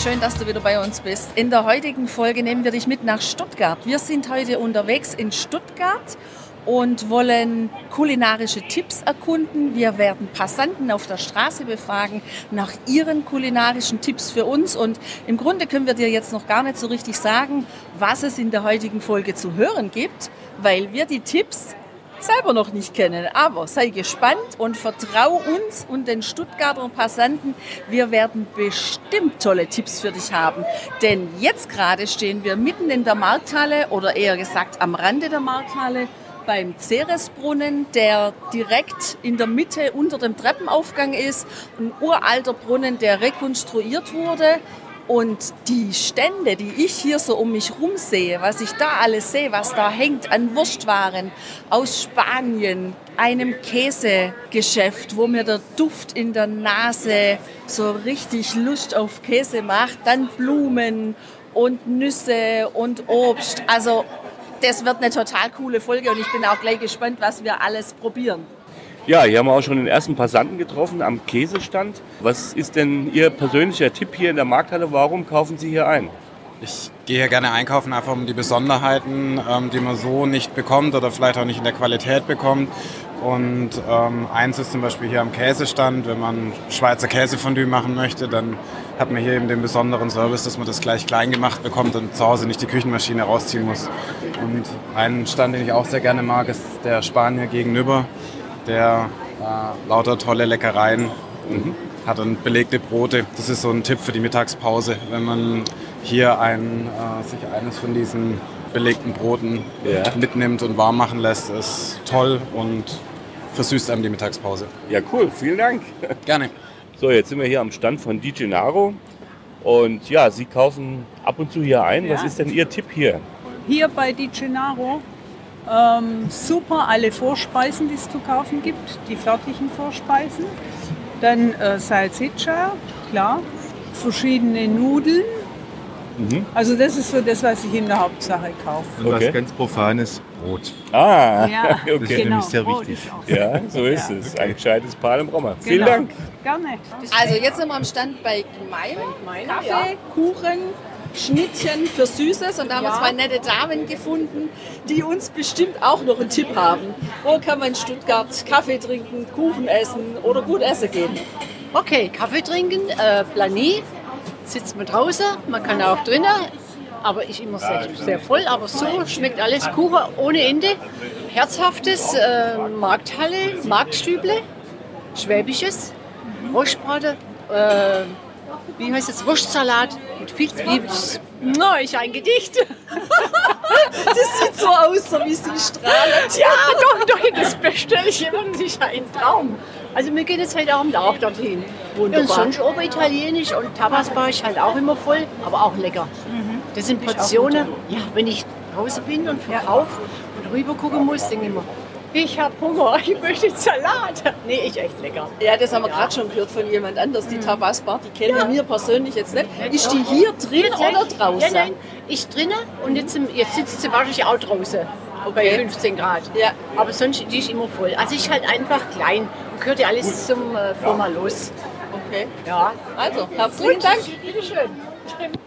Schön, dass du wieder bei uns bist. In der heutigen Folge nehmen wir dich mit nach Stuttgart. Wir sind heute unterwegs in Stuttgart und wollen kulinarische Tipps erkunden. Wir werden Passanten auf der Straße befragen nach ihren kulinarischen Tipps für uns. Und im Grunde können wir dir jetzt noch gar nicht so richtig sagen, was es in der heutigen Folge zu hören gibt, weil wir die Tipps selber noch nicht kennen. Aber sei gespannt und vertrau uns und den Stuttgarter Passanten. Wir werden bestimmt tolle Tipps für dich haben. Denn jetzt gerade stehen wir mitten in der Markthalle oder eher gesagt am Rande der Markthalle beim Ceresbrunnen, der direkt in der Mitte unter dem Treppenaufgang ist. Ein uralter Brunnen, der rekonstruiert wurde. Und die Stände, die ich hier so um mich rum sehe, was ich da alles sehe, was da hängt an Wurstwaren aus Spanien, einem Käsegeschäft, wo mir der Duft in der Nase so richtig Lust auf Käse macht, dann Blumen und Nüsse und Obst. Also das wird eine total coole Folge und ich bin auch gleich gespannt, was wir alles probieren. Ja, hier haben wir auch schon den ersten Passanten getroffen am Käsestand. Was ist denn Ihr persönlicher Tipp hier in der Markthalle? Warum kaufen Sie hier ein? Ich gehe hier gerne einkaufen, einfach um die Besonderheiten, ähm, die man so nicht bekommt oder vielleicht auch nicht in der Qualität bekommt. Und ähm, eins ist zum Beispiel hier am Käsestand, wenn man Schweizer Käsefondue machen möchte, dann hat man hier eben den besonderen Service, dass man das gleich klein gemacht bekommt und zu Hause nicht die Küchenmaschine rausziehen muss. Und ein Stand, den ich auch sehr gerne mag, ist der Spanier gegenüber, der äh, lauter tolle Leckereien mhm. hat und belegte Brote. Das ist so ein Tipp für die Mittagspause, wenn man hier ein, äh, sich eines von diesen belegten Broten ja. mitnimmt und warm machen lässt, ist toll und versüßt einem die Mittagspause. Ja, cool. Vielen Dank. Gerne. So, jetzt sind wir hier am Stand von DJ Naro. Und ja, Sie kaufen ab und zu hier ein. Ja. Was ist denn Ihr Tipp hier? Hier bei DJ Naro ähm, super alle Vorspeisen, die es zu kaufen gibt, die fertigen Vorspeisen. Dann äh, Salsiccia, klar. Verschiedene Nudeln. Mhm. Also das ist so das, was ich in der Hauptsache kaufe. Und okay. was ganz Profanes, Brot. Ah, ja, okay. Das ist genau. nämlich sehr wichtig. Ja, so ist ja. es. Ein gescheites Paar im Brommer. Genau. Vielen Dank. Gerne. Also jetzt sind wir am Stand bei Gmein. Kaffee, ja. Kuchen, Schnittchen für Süßes und da haben wir zwei nette Damen gefunden, die uns bestimmt auch noch einen Tipp haben. Wo kann man in Stuttgart Kaffee trinken, Kuchen essen oder gut essen gehen? Okay, Kaffee trinken, äh, Planie, sitzt man draußen, man kann auch drinnen, aber ich immer sehr, sehr voll, aber so schmeckt alles Kuchen ohne Ende. Herzhaftes äh, Markthalle, Marktstüble, Schwäbisches, Rostbraten, äh, wie heißt es, Wurstsalat mit viel Zwiebeln. No, ich ein Gedicht. das sieht so aus, so wie sie strahlt. Ja, doch, doch, das bestelle ich immer nicht ein Traum. Also wir gehen jetzt halt auch am Lauch dorthin. Wunderbar. Und sonst ober italienisch und Tapas war ich halt auch immer voll, aber auch lecker. Mhm. Das sind Portionen. Ja, wenn ich draußen bin und verkaufe ja. und rüber gucken muss, denke ich immer, ich habe Hunger, ich möchte Salat. Nee, ich echt lecker. Ja, das haben wir ja. gerade schon gehört von jemand anders. Die mhm. Tabasbar, die kennen ja. wir persönlich jetzt nicht. Ist die hier drin oder draußen? Ja, nein, ich drinnen und jetzt, jetzt sitzt sie wahrscheinlich auch draußen. Okay. Bei 15 Grad. Ja. Aber sonst die ist immer voll. Also ich halt einfach klein und gehört ja alles zum äh, Firma los. Okay. Ja. Also, herzlichen Dank. Bitteschön.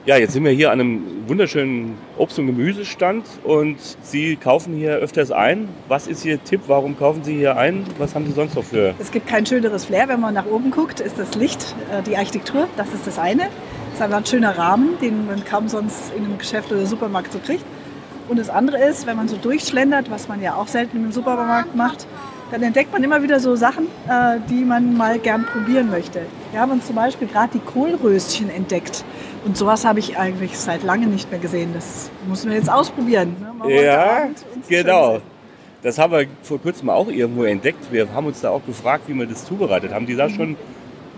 Ja, jetzt sind wir hier an einem wunderschönen Obst- und Gemüsestand und Sie kaufen hier öfters ein. Was ist Ihr Tipp? Warum kaufen Sie hier ein? Was haben Sie sonst noch für? Es gibt kein schöneres Flair, wenn man nach oben guckt, ist das Licht, äh, die Architektur, das ist das eine. Das ist einfach ein schöner Rahmen, den man kaum sonst in einem Geschäft oder Supermarkt so kriegt. Und das andere ist, wenn man so durchschlendert, was man ja auch selten im Supermarkt macht, dann entdeckt man immer wieder so Sachen, äh, die man mal gern probieren möchte. Wir haben uns zum Beispiel gerade die Kohlröschen entdeckt. Und sowas habe ich eigentlich seit langem nicht mehr gesehen. Das müssen wir jetzt ausprobieren. Ne? Ja, genau. Das haben wir vor kurzem auch irgendwo entdeckt. Wir haben uns da auch gefragt, wie man das zubereitet. Haben die da schon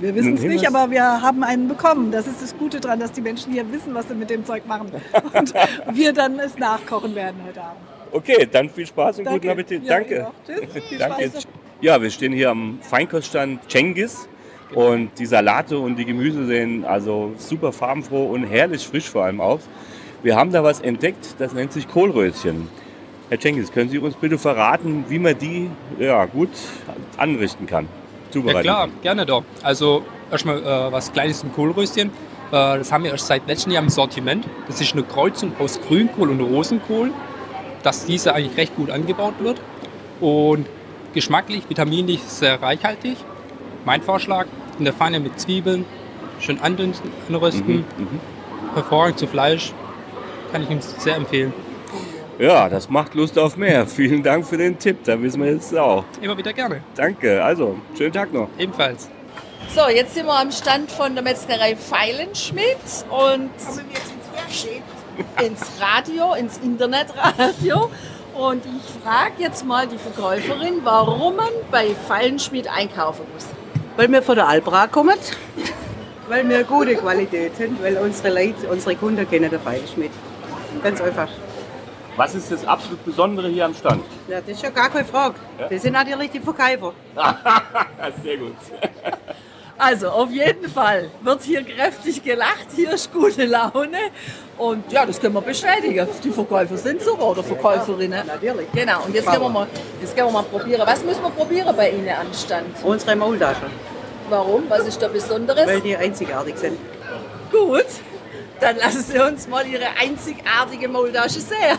Wir wissen es nicht, aber wir haben einen bekommen. Das ist das Gute dran, dass die Menschen hier wissen, was sie mit dem Zeug machen. Und wir dann es nachkochen werden heute Abend. Okay, dann viel Spaß und Danke. guten Appetit. Ja, Danke. Danke. Spaß. Ja, wir stehen hier am Feinkoststand Cengiz und die Salate und die Gemüse sehen also super farbenfroh und herrlich frisch vor allem aus. Wir haben da was entdeckt, das nennt sich Kohlröschen. Herr Cengiz, können Sie uns bitte verraten, wie man die ja, gut anrichten kann, Ja zubereiten klar, kann? gerne doch. Also erstmal äh, was Kleines zum Kohlröschen. Äh, das haben wir erst seit letztem Jahr im Sortiment. Das ist eine Kreuzung aus Grünkohl und Rosenkohl, dass diese eigentlich recht gut angebaut wird. Und geschmacklich, vitaminlich sehr reichhaltig. Mein Vorschlag, in der Pfanne mit Zwiebeln, schön andünsten, anrösten, Mhm, hervorragend zu Fleisch. Kann ich Ihnen sehr empfehlen. Ja, das macht Lust auf mehr. Vielen Dank für den Tipp, da wissen wir jetzt auch. Immer wieder gerne. Danke, also schönen Tag noch. Ebenfalls. So, jetzt sind wir am Stand von der Metzgerei Feilenschmidt und ins Radio, ins Internetradio. Und ich frage jetzt mal die Verkäuferin, warum man bei Feilenschmidt einkaufen muss. Weil wir von der Albra kommen, weil wir gute Qualität haben, weil unsere Leute, unsere Kunden kennen den Feilenschmidt. Ganz einfach. Was ist das absolut Besondere hier am Stand? Ja, das ist ja gar keine Frage. Das sind natürlich die Verkäufer. Sehr gut. Also auf jeden Fall wird hier kräftig gelacht, hier ist gute Laune und ja, das können wir bestätigen. Die Verkäufer sind super oder Verkäuferinnen. Natürlich. Genau, und jetzt gehen, wir mal, jetzt gehen wir mal probieren. Was müssen wir probieren bei Ihnen am Stand? Unsere Maultaschen, Warum? Was ist da Besonderes? weil die einzigartig sind. Gut, dann lassen Sie uns mal Ihre einzigartige Maultasche sehen.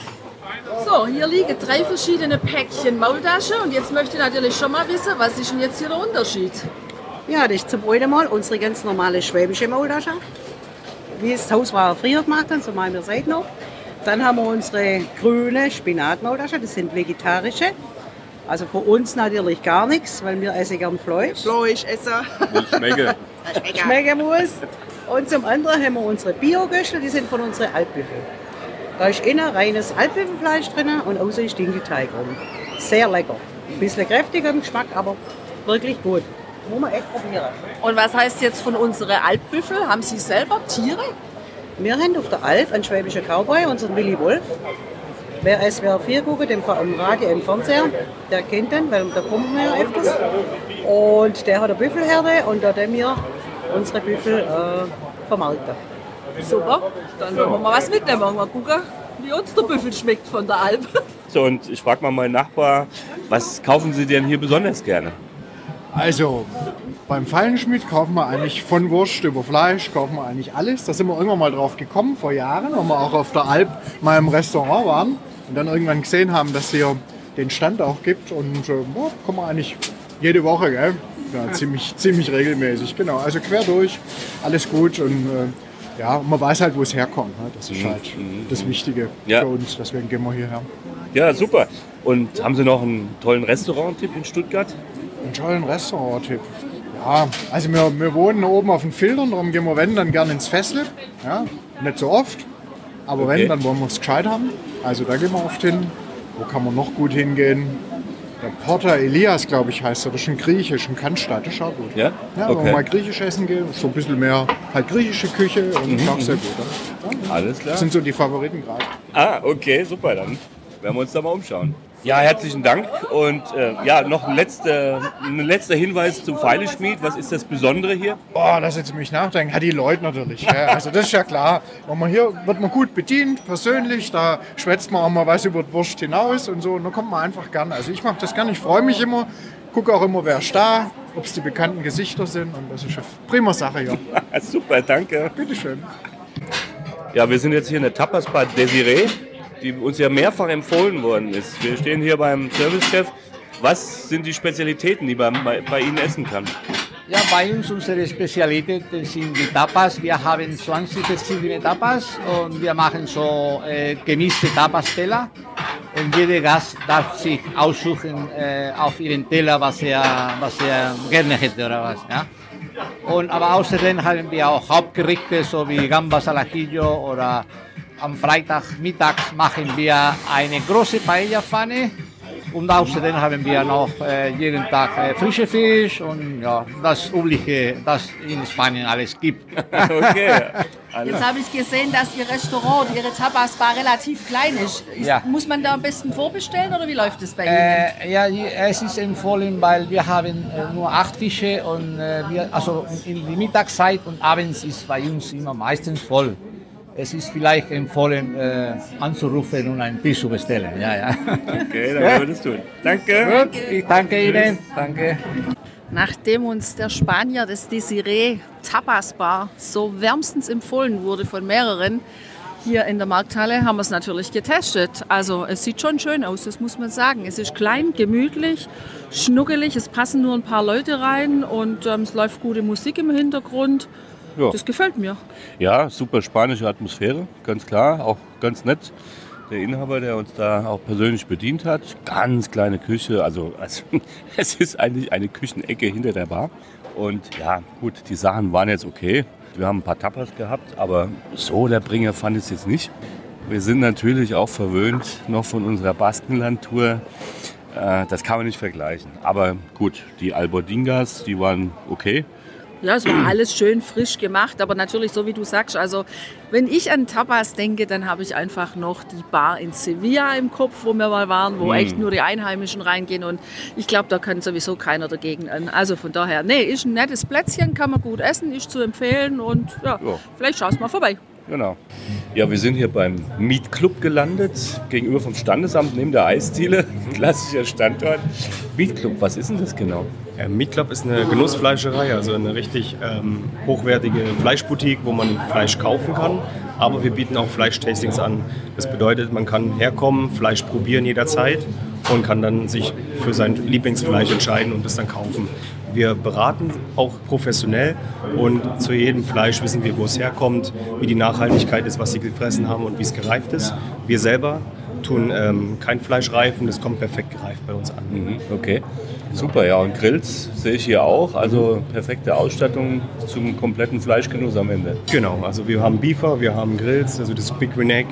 So, hier liegen drei verschiedene Päckchen Maultasche und jetzt möchte ich natürlich schon mal wissen, was ist denn jetzt hier der Unterschied? Ja, das ist zum einen Mal unsere ganz normale schwäbische Maultasche. Wie es das Haus war früher gemacht haben, so machen wir es heute noch. Dann haben wir unsere grüne Spinatmaultasche, das sind vegetarische. Also für uns natürlich gar nichts, weil wir essen gern Fleisch. Fleisch essen. Schmecke. schmecken muss. Und zum anderen haben wir unsere Bio-Göschel, die sind von unseren Altbüffel. Da ist innen reines Altbüffelfleisch drin und außen ist Dinkelteig rum. Sehr lecker. Ein bisschen kräftiger im Geschmack, aber wirklich gut. Muss man echt probieren. Und was heißt jetzt von unseren Altbüffel? Haben Sie selber Tiere? Wir haben auf der Alp einen schwäbischen Cowboy, unseren Willy Wolf. Wer SWR 4 guckt, im im Radio, im Fernseher, der kennt den, weil da kommen wir ja öfters. Und der hat eine Büffelherde und da haben wir unsere Büffel äh, vermarkten. Super, dann wollen wir mal was mitnehmen. Mal gucken, wie uns der Büffel schmeckt von der Alp. So, und ich frage mal meinen Nachbar, was kaufen Sie denn hier besonders gerne? Also, beim Fallenschmidt kaufen wir eigentlich von Wurst über Fleisch, kaufen wir eigentlich alles. Da sind wir irgendwann mal drauf gekommen, vor Jahren, weil wir auch auf der Alp mal im Restaurant waren und dann irgendwann gesehen haben, dass hier den Stand auch gibt. Und äh, ja, kommen wir eigentlich jede Woche, gell? Ja, ziemlich, ziemlich regelmäßig, genau. Also quer durch, alles gut und äh, ja, man weiß halt, wo es herkommt. Ne? Das ist halt das Wichtige Ja. für uns, deswegen gehen wir hierher. Ja, super. Und haben Sie noch einen tollen Restaurant-Tipp in Stuttgart? Einen tollen Restaurant-Tipp. Ja, also wir, wir wohnen oben auf den Filtern, darum gehen wir, wenn, dann gerne ins Fessel. Ja, nicht so oft, aber Okay. wenn, dann wollen wir es gescheit haben. Also da gehen wir oft hin. Wo kann man noch gut hingehen? Der Porter Elias, glaube ich, heißt er. Das ist ein Griechisch, ein Cannstatt, das ist auch gut. Ja? Ja, wenn okay. wir mal griechisch essen gehen, so ein bisschen mehr halt griechische Küche und Mhm, auch sehr mhm. gut. Ja. Alles klar. Das sind so die Favoriten gerade. Ah, okay, super. Dann werden wir uns da mal umschauen. Ja, herzlichen Dank. Und äh, ja, noch ein letzter, ein letzter Hinweis zum Pfeileschmied. Was ist das Besondere hier? Boah, lass jetzt mich nachdenken. Ja, die Leute natürlich. Ja, also das ist ja klar. Wenn man hier wird man gut bedient, persönlich. Da schwätzt man auch mal was über die Wurst hinaus und so. Und da kommt man einfach gern. Also ich mache das gern. Ich freue mich immer. Gucke auch immer, wer ist da, ob es die bekannten Gesichter sind. Und das ist eine prima Sache hier. Super, danke. Bitteschön. Ja, wir sind jetzt hier in der Tapas Bar Desiree, die uns ja mehrfach empfohlen worden ist. Wir stehen hier beim Servicechef. Was sind die Spezialitäten, die man bei, bei Ihnen essen kann? Ja, bei uns unsere Spezialitäten sind die Tapas. Wir haben 20 verschiedene Tapas und wir machen so äh, gemischte Tapas-Teller. Und jeder Gast darf sich aussuchen äh, auf ihren Teller, was er, was er gerne hätte oder was. Ja? Und, aber außerdem haben wir auch Hauptgerichte, so wie Gambas al ajillo oder am Freitag mittags machen wir eine große Paella-Pfanne Und außerdem haben wir noch äh, jeden Tag äh, frische Fisch und ja, das Übliche, das in Spanien alles gibt. Okay. Jetzt habe ich gesehen, dass Ihr Restaurant, Ihre Tapas-Bar relativ klein ist. ist Ja. Muss man da am besten vorbestellen oder wie läuft es bei Ihnen? Äh, ja, es ist empfohlen, weil wir haben äh, nur acht Fische und äh, wir, also in die Mittagszeit und abends ist bei uns immer meistens voll. Es ist vielleicht empfohlen, äh, anzurufen und einen Tisch zu bestellen. Ja, ja. Okay, dann werden wir das tun. Danke. Gut, ich danke Ihnen. Danke. Nachdem uns der Spanier des Desiree Tapas Bar so wärmstens empfohlen wurde von mehreren hier in der Markthalle, haben wir es natürlich getestet. Also es sieht schon schön aus, das muss man sagen. Es ist klein, gemütlich, schnuckelig, es passen nur ein paar Leute rein und ähm, es läuft gute Musik im Hintergrund. Ja. Das gefällt mir. Ja, super spanische Atmosphäre, ganz klar, auch ganz nett. Der Inhaber, der uns da auch persönlich bedient hat, ganz kleine Küche, also, also es ist eigentlich eine Küchenecke hinter der Bar. Und ja, gut, die Sachen waren jetzt okay. Wir haben ein paar Tapas gehabt, aber so der Bringer fand ich es jetzt nicht. Wir sind natürlich auch verwöhnt noch von unserer Baskenland-Tour. Äh, Das kann man nicht vergleichen. Aber gut, die Albordingas, die waren okay. Ja, es war alles schön frisch gemacht, aber natürlich so wie du sagst, also wenn ich an Tapas denke, dann habe ich einfach noch die Bar in Sevilla im Kopf, wo wir mal waren, wo Mm. echt nur die Einheimischen reingehen und ich glaube, da kann sowieso keiner dagegen an. Also von daher, nee, ist ein nettes Plätzchen, kann man gut essen, ist zu empfehlen und ja, Ja. vielleicht schaust mal vorbei. Genau. Ja, wir sind hier beim Meat Club gelandet, gegenüber vom Standesamt neben der Eisdiele. Klassischer Standort. Meat Club, was ist denn das genau? Ja, Meat Club ist eine Genussfleischerei, also eine richtig ähm, hochwertige Fleischboutique, wo man Fleisch kaufen kann. Aber wir bieten auch Fleischtastings an. Das bedeutet, man kann herkommen, Fleisch probieren jederzeit und kann dann sich für sein Lieblingsfleisch entscheiden und es dann kaufen. Wir beraten auch professionell und zu jedem Fleisch wissen wir, wo es herkommt, wie die Nachhaltigkeit ist, was sie gefressen haben und wie es gereift ist. Wir selber tun ähm, kein Fleisch reifen, das kommt perfekt gereift bei uns an. Mhm, okay. Super, ja. Und Grills sehe ich hier auch. Also perfekte Ausstattung zum kompletten Fleischgenuss am Ende. Genau, also wir haben Beefer, wir haben Grills, also das Big Neck.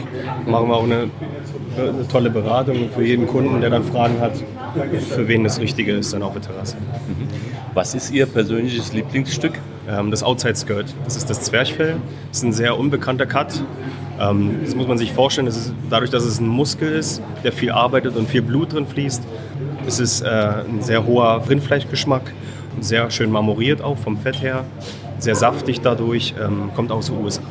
Machen wir auch eine, eine tolle Beratung für jeden Kunden, der dann Fragen hat, für wen das Richtige ist, dann auf der Terrasse. Was ist Ihr persönliches Lieblingsstück? Ähm, das Outside Skirt, das ist das Zwerchfell. Das ist ein sehr unbekannter Cut. Ähm, das muss man sich vorstellen, das ist, dadurch, dass es ein Muskel ist, der viel arbeitet und viel Blut drin fließt, ist es äh, ein sehr hoher Rindfleischgeschmack, sehr schön marmoriert auch vom Fett her, sehr saftig dadurch, ähm, kommt aus den USA.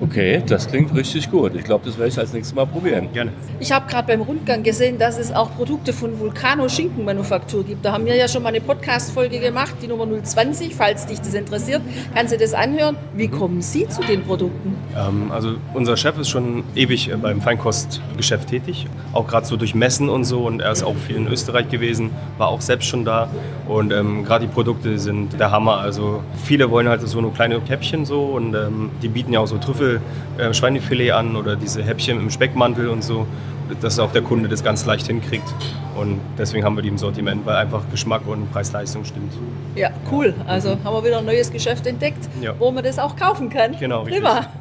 Okay, das klingt richtig gut. Ich glaube, das werde ich als nächstes Mal probieren. Gerne. Ich habe gerade beim Rundgang gesehen, dass es auch Produkte von Vulcano Schinkenmanufaktur gibt. Da haben wir ja schon mal eine Podcast-Folge gemacht, die Nummer 020. Falls dich das interessiert, kannst du das anhören. Wie kommen Sie zu den Produkten? Ähm, also unser Chef ist schon ewig äh, beim Feinkostgeschäft tätig, auch gerade so durch Messen und so. Und er ist auch viel in Österreich gewesen, war auch selbst schon da. Und ähm, gerade die Produkte sind der Hammer. Also viele wollen halt so nur kleine Häppchen so und ähm, die bieten ja auch so Trüffel, äh, Schweinefilet an oder diese Häppchen im Speckmantel und so, dass auch der Kunde das ganz leicht hinkriegt. Und deswegen haben wir die im Sortiment, weil einfach Geschmack und Preis-Leistung stimmt. Ja, cool. Also haben wir wieder ein neues Geschäft entdeckt, Ja. wo man das auch kaufen kann. Genau, richtig. Prima.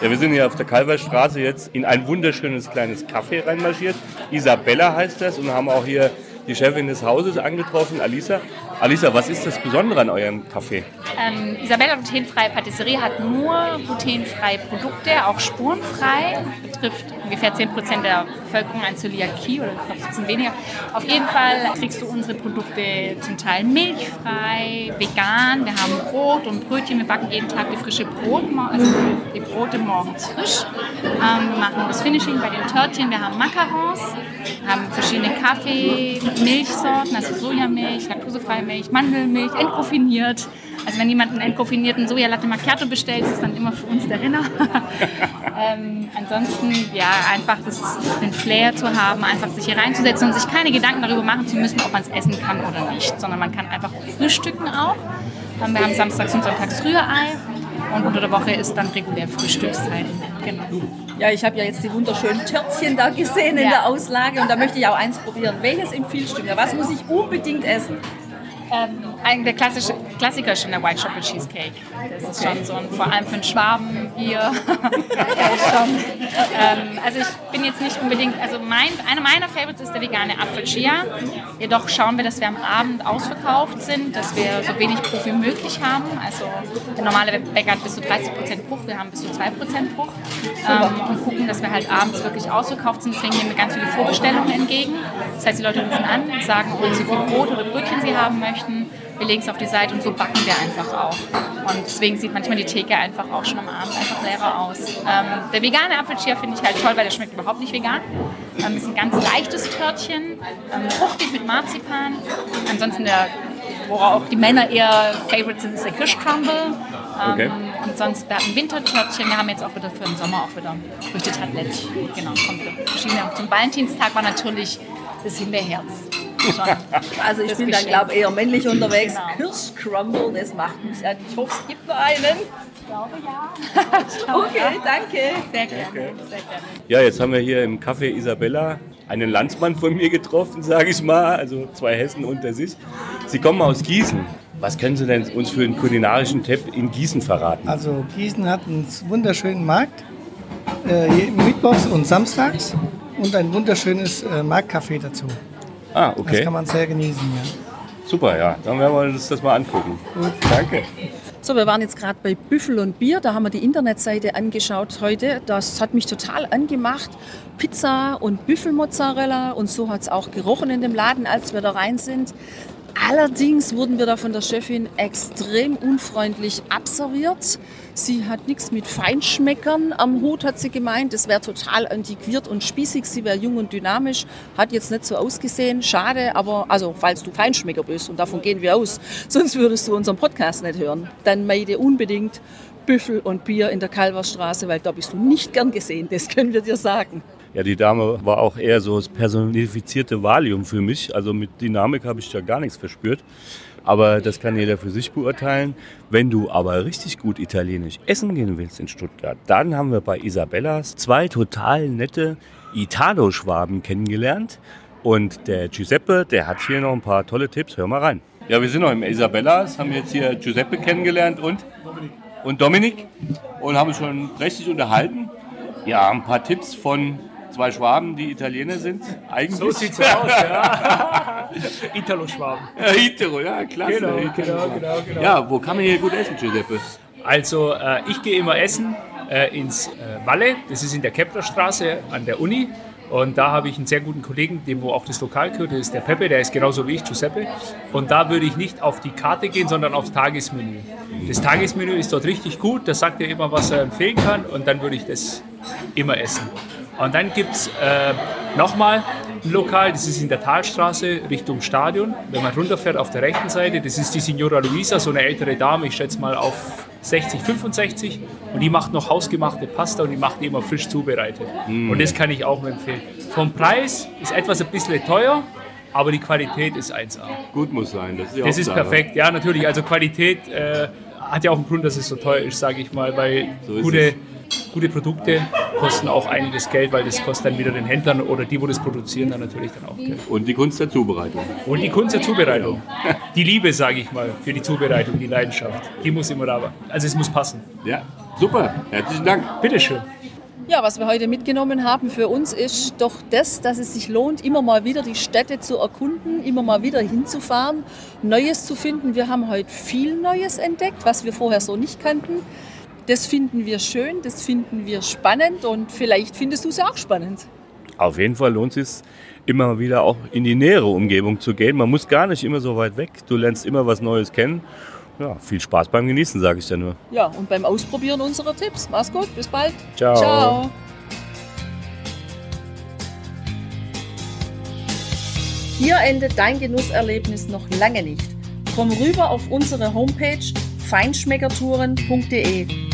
Ja, wir sind hier auf der Kalverstraße jetzt in ein wunderschönes kleines Café reinmarschiert. Isabella heißt das und haben auch hier die Chefin des Hauses angetroffen, Alisa. Alisa, was ist das Besondere an eurem Café? Ähm, Isabella Glutenfreie Patisserie hat nur glutenfreie Produkte, auch spurenfrei. Betrifft ungefähr 10% der Bevölkerung an Zöliakie oder ein bisschen weniger. Auf jeden Fall kriegst du unsere Produkte zum Teil milchfrei, vegan. Wir haben Brot und Brötchen. Wir backen jeden Tag die frische Brot, also die Brote morgens frisch. Ähm, wir machen das Finishing bei den Törtchen. Wir haben Macarons, haben verschiedene Kaffee, Milchsorten, also Sojamilch, laktosefreie Milch, Mandelmilch, entkofiniert. Also wenn jemand einen entkoffinierten Sojalatte Macchiato bestellt, ist es dann immer für uns der Renner. ähm, ansonsten, ja, einfach das, den Flair zu haben, einfach sich hier reinzusetzen und sich keine Gedanken darüber machen zu müssen, ob man es essen kann oder nicht, sondern man kann einfach frühstücken auch. Ähm, wir haben samstags und sonntags Rührei und unter der Woche ist dann regulär Frühstückszeit. Genau. Ja, ich habe ja jetzt die wunderschönen Törtchen da gesehen in Ja. der Auslage und da möchte ich auch eins probieren. Welches empfiehlst du mir? Was muss ich unbedingt essen? Ähm, der klassische Klassiker ist schon der White Chocolate Cheesecake. Das ist schon so ein, vor allem für einen Schwaben hier. ähm, also ich bin jetzt nicht unbedingt, also mein, einer meiner Favorites ist der vegane Apfel Chia. Jedoch schauen wir, dass wir am Abend ausverkauft sind, dass wir so wenig Bruch wie möglich haben. Also der normale Bäcker hat bis zu 30% Bruch, wir haben bis zu 2% Bruch. Ähm, und gucken, dass wir halt abends wirklich ausverkauft sind. Deswegen nehmen wir ganz viele Vorbestellungen entgegen. Das heißt, die Leute rufen an, sagen, ob sie viel Brot oder Brötchen sie haben möchten. Wir legen es auf die Seite und so backen wir einfach auch. Und deswegen sieht manchmal die Theke einfach auch schon am Abend einfach leerer aus. Ähm, der vegane Apfelschir finde ich halt toll, weil der schmeckt überhaupt nicht vegan. Ähm, ist ein ganz leichtes Törtchen, ähm, fruchtig mit Marzipan. Ansonsten der, worauf auch die Männer eher Favorite sind, ist der Kirschcrumble. Ähm, Okay. Und sonst wir hatten Wintertörtchen. Wir haben jetzt auch wieder für den Sommer auch wieder Früchtetablett. Genau, kommt wieder verschiedene. Zum Valentinstag war natürlich das Himbeerherz. Schon Also ich das bin dann, glaube ich, eher männlich unterwegs. Genau. Kirschcrumble, das macht mich an. Ich hoffe, es gibt noch einen. Ich glaube ja. Okay, danke. Sehr gerne. Sehr gerne. Ja, jetzt haben wir hier im Café Isabella einen Landsmann von mir getroffen, sage ich mal, also zwei Hessen unter sich. Sie kommen aus Gießen. Was können Sie denn uns für einen kulinarischen Tipp in Gießen verraten? Also Gießen hat einen wunderschönen Markt, äh, jeden Mittwochs und Samstags und ein wunderschönes äh, Marktcafé dazu. Ah, Das okay. kann man sehr genießen. Ja. Super, ja. Dann werden wir uns das mal angucken. Danke. So, wir waren jetzt gerade bei Büffel und Bier. Da haben wir die Internetseite angeschaut heute. Das hat mich total angemacht. Pizza und Büffelmozzarella. Und so hat es auch gerochen in dem Laden, als wir da rein sind. Allerdings wurden wir da von der Chefin extrem unfreundlich abserviert. Sie hat nichts mit Feinschmeckern am Hut, hat sie gemeint. Das wäre total antiquiert und spießig. Sie wäre jung und dynamisch. Hat jetzt nicht so ausgesehen. Schade, aber also, falls du Feinschmecker bist, und davon gehen wir aus, sonst würdest du unseren Podcast nicht hören, dann meide unbedingt Büffel und Bier in der Kalverstraße, weil da bist du nicht gern gesehen. Das können wir dir sagen. Ja, die Dame war auch eher so das personifizierte Valium für mich. Also mit Dynamik habe ich da gar nichts verspürt. Aber das kann jeder für sich beurteilen. Wenn du aber richtig gut italienisch essen gehen willst in Stuttgart, dann haben wir bei Isabellas zwei total nette Italo-Schwaben kennengelernt. Und der Giuseppe, der hat hier noch ein paar tolle Tipps. Hör mal rein. Ja, wir sind noch im Isabellas, haben jetzt hier Giuseppe kennengelernt und, und Dominik und haben uns schon richtig unterhalten. Ja, ein paar Tipps von zwei Schwaben, die Italiener sind. Eigentlich. So sieht's aus, ja. Italo-Schwaben. Ja, Italo, ja, klasse. Genau, Italo. genau, genau, genau. Ja, wo kann man hier gut essen, Giuseppe? Also äh, ich gehe immer essen äh, ins äh, Walle, das ist in der Keplerstraße an der Uni. Und da habe ich einen sehr guten Kollegen, dem wo auch das Lokal gehört, das ist der Pepe, der ist genauso wie ich, Giuseppe. Und da würde ich nicht auf die Karte gehen, sondern aufs Tagesmenü. Das Tagesmenü ist dort richtig gut, da sagt er immer, was er empfehlen kann und dann würde ich das immer essen. Und dann gibt es äh, nochmal ein Lokal, das ist in der Talstraße Richtung Stadion. Wenn man runterfährt auf der rechten Seite, das ist die Signora Luisa, so eine ältere Dame, ich schätze mal auf 60, 65. Und die macht noch hausgemachte Pasta und die macht die immer frisch zubereitet. Mm. Und das kann ich auch empfehlen. Vom Preis ist etwas ein bisschen teuer, aber die Qualität ist 1A. Gut muss sein, das ist die Das ist perfekt, ja natürlich. Also Qualität äh, hat ja auch einen Grund, dass es so teuer ist, sage ich mal, weil So gute, gute Produkte kosten auch einiges Geld, weil das kostet dann wieder den Händlern oder die, wo das produzieren, dann natürlich dann auch Geld. Und die Kunst der Zubereitung. Und die Kunst der Zubereitung. Die Liebe, sage ich mal, für die Zubereitung, die Leidenschaft, die muss immer da sein. Also es muss passen. Ja, super. Herzlichen Dank. Bitteschön. Ja, was wir heute mitgenommen haben für uns ist doch das, dass es sich lohnt, immer mal wieder die Städte zu erkunden, immer mal wieder hinzufahren, Neues zu finden. Wir haben heute viel Neues entdeckt, was wir vorher so nicht kannten. Das finden wir schön, das finden wir spannend und vielleicht findest du es auch spannend. Auf jeden Fall lohnt es sich immer wieder auch in die nähere Umgebung zu gehen. Man muss gar nicht immer so weit weg. Du lernst immer was Neues kennen. Ja, viel Spaß beim Genießen, sage ich dir nur. Ja, und beim Ausprobieren unserer Tipps. Mach's gut, bis bald. Ciao. Ciao. Hier endet dein Genusserlebnis noch lange nicht. Komm rüber auf unsere Homepage feinschmeckertouren.de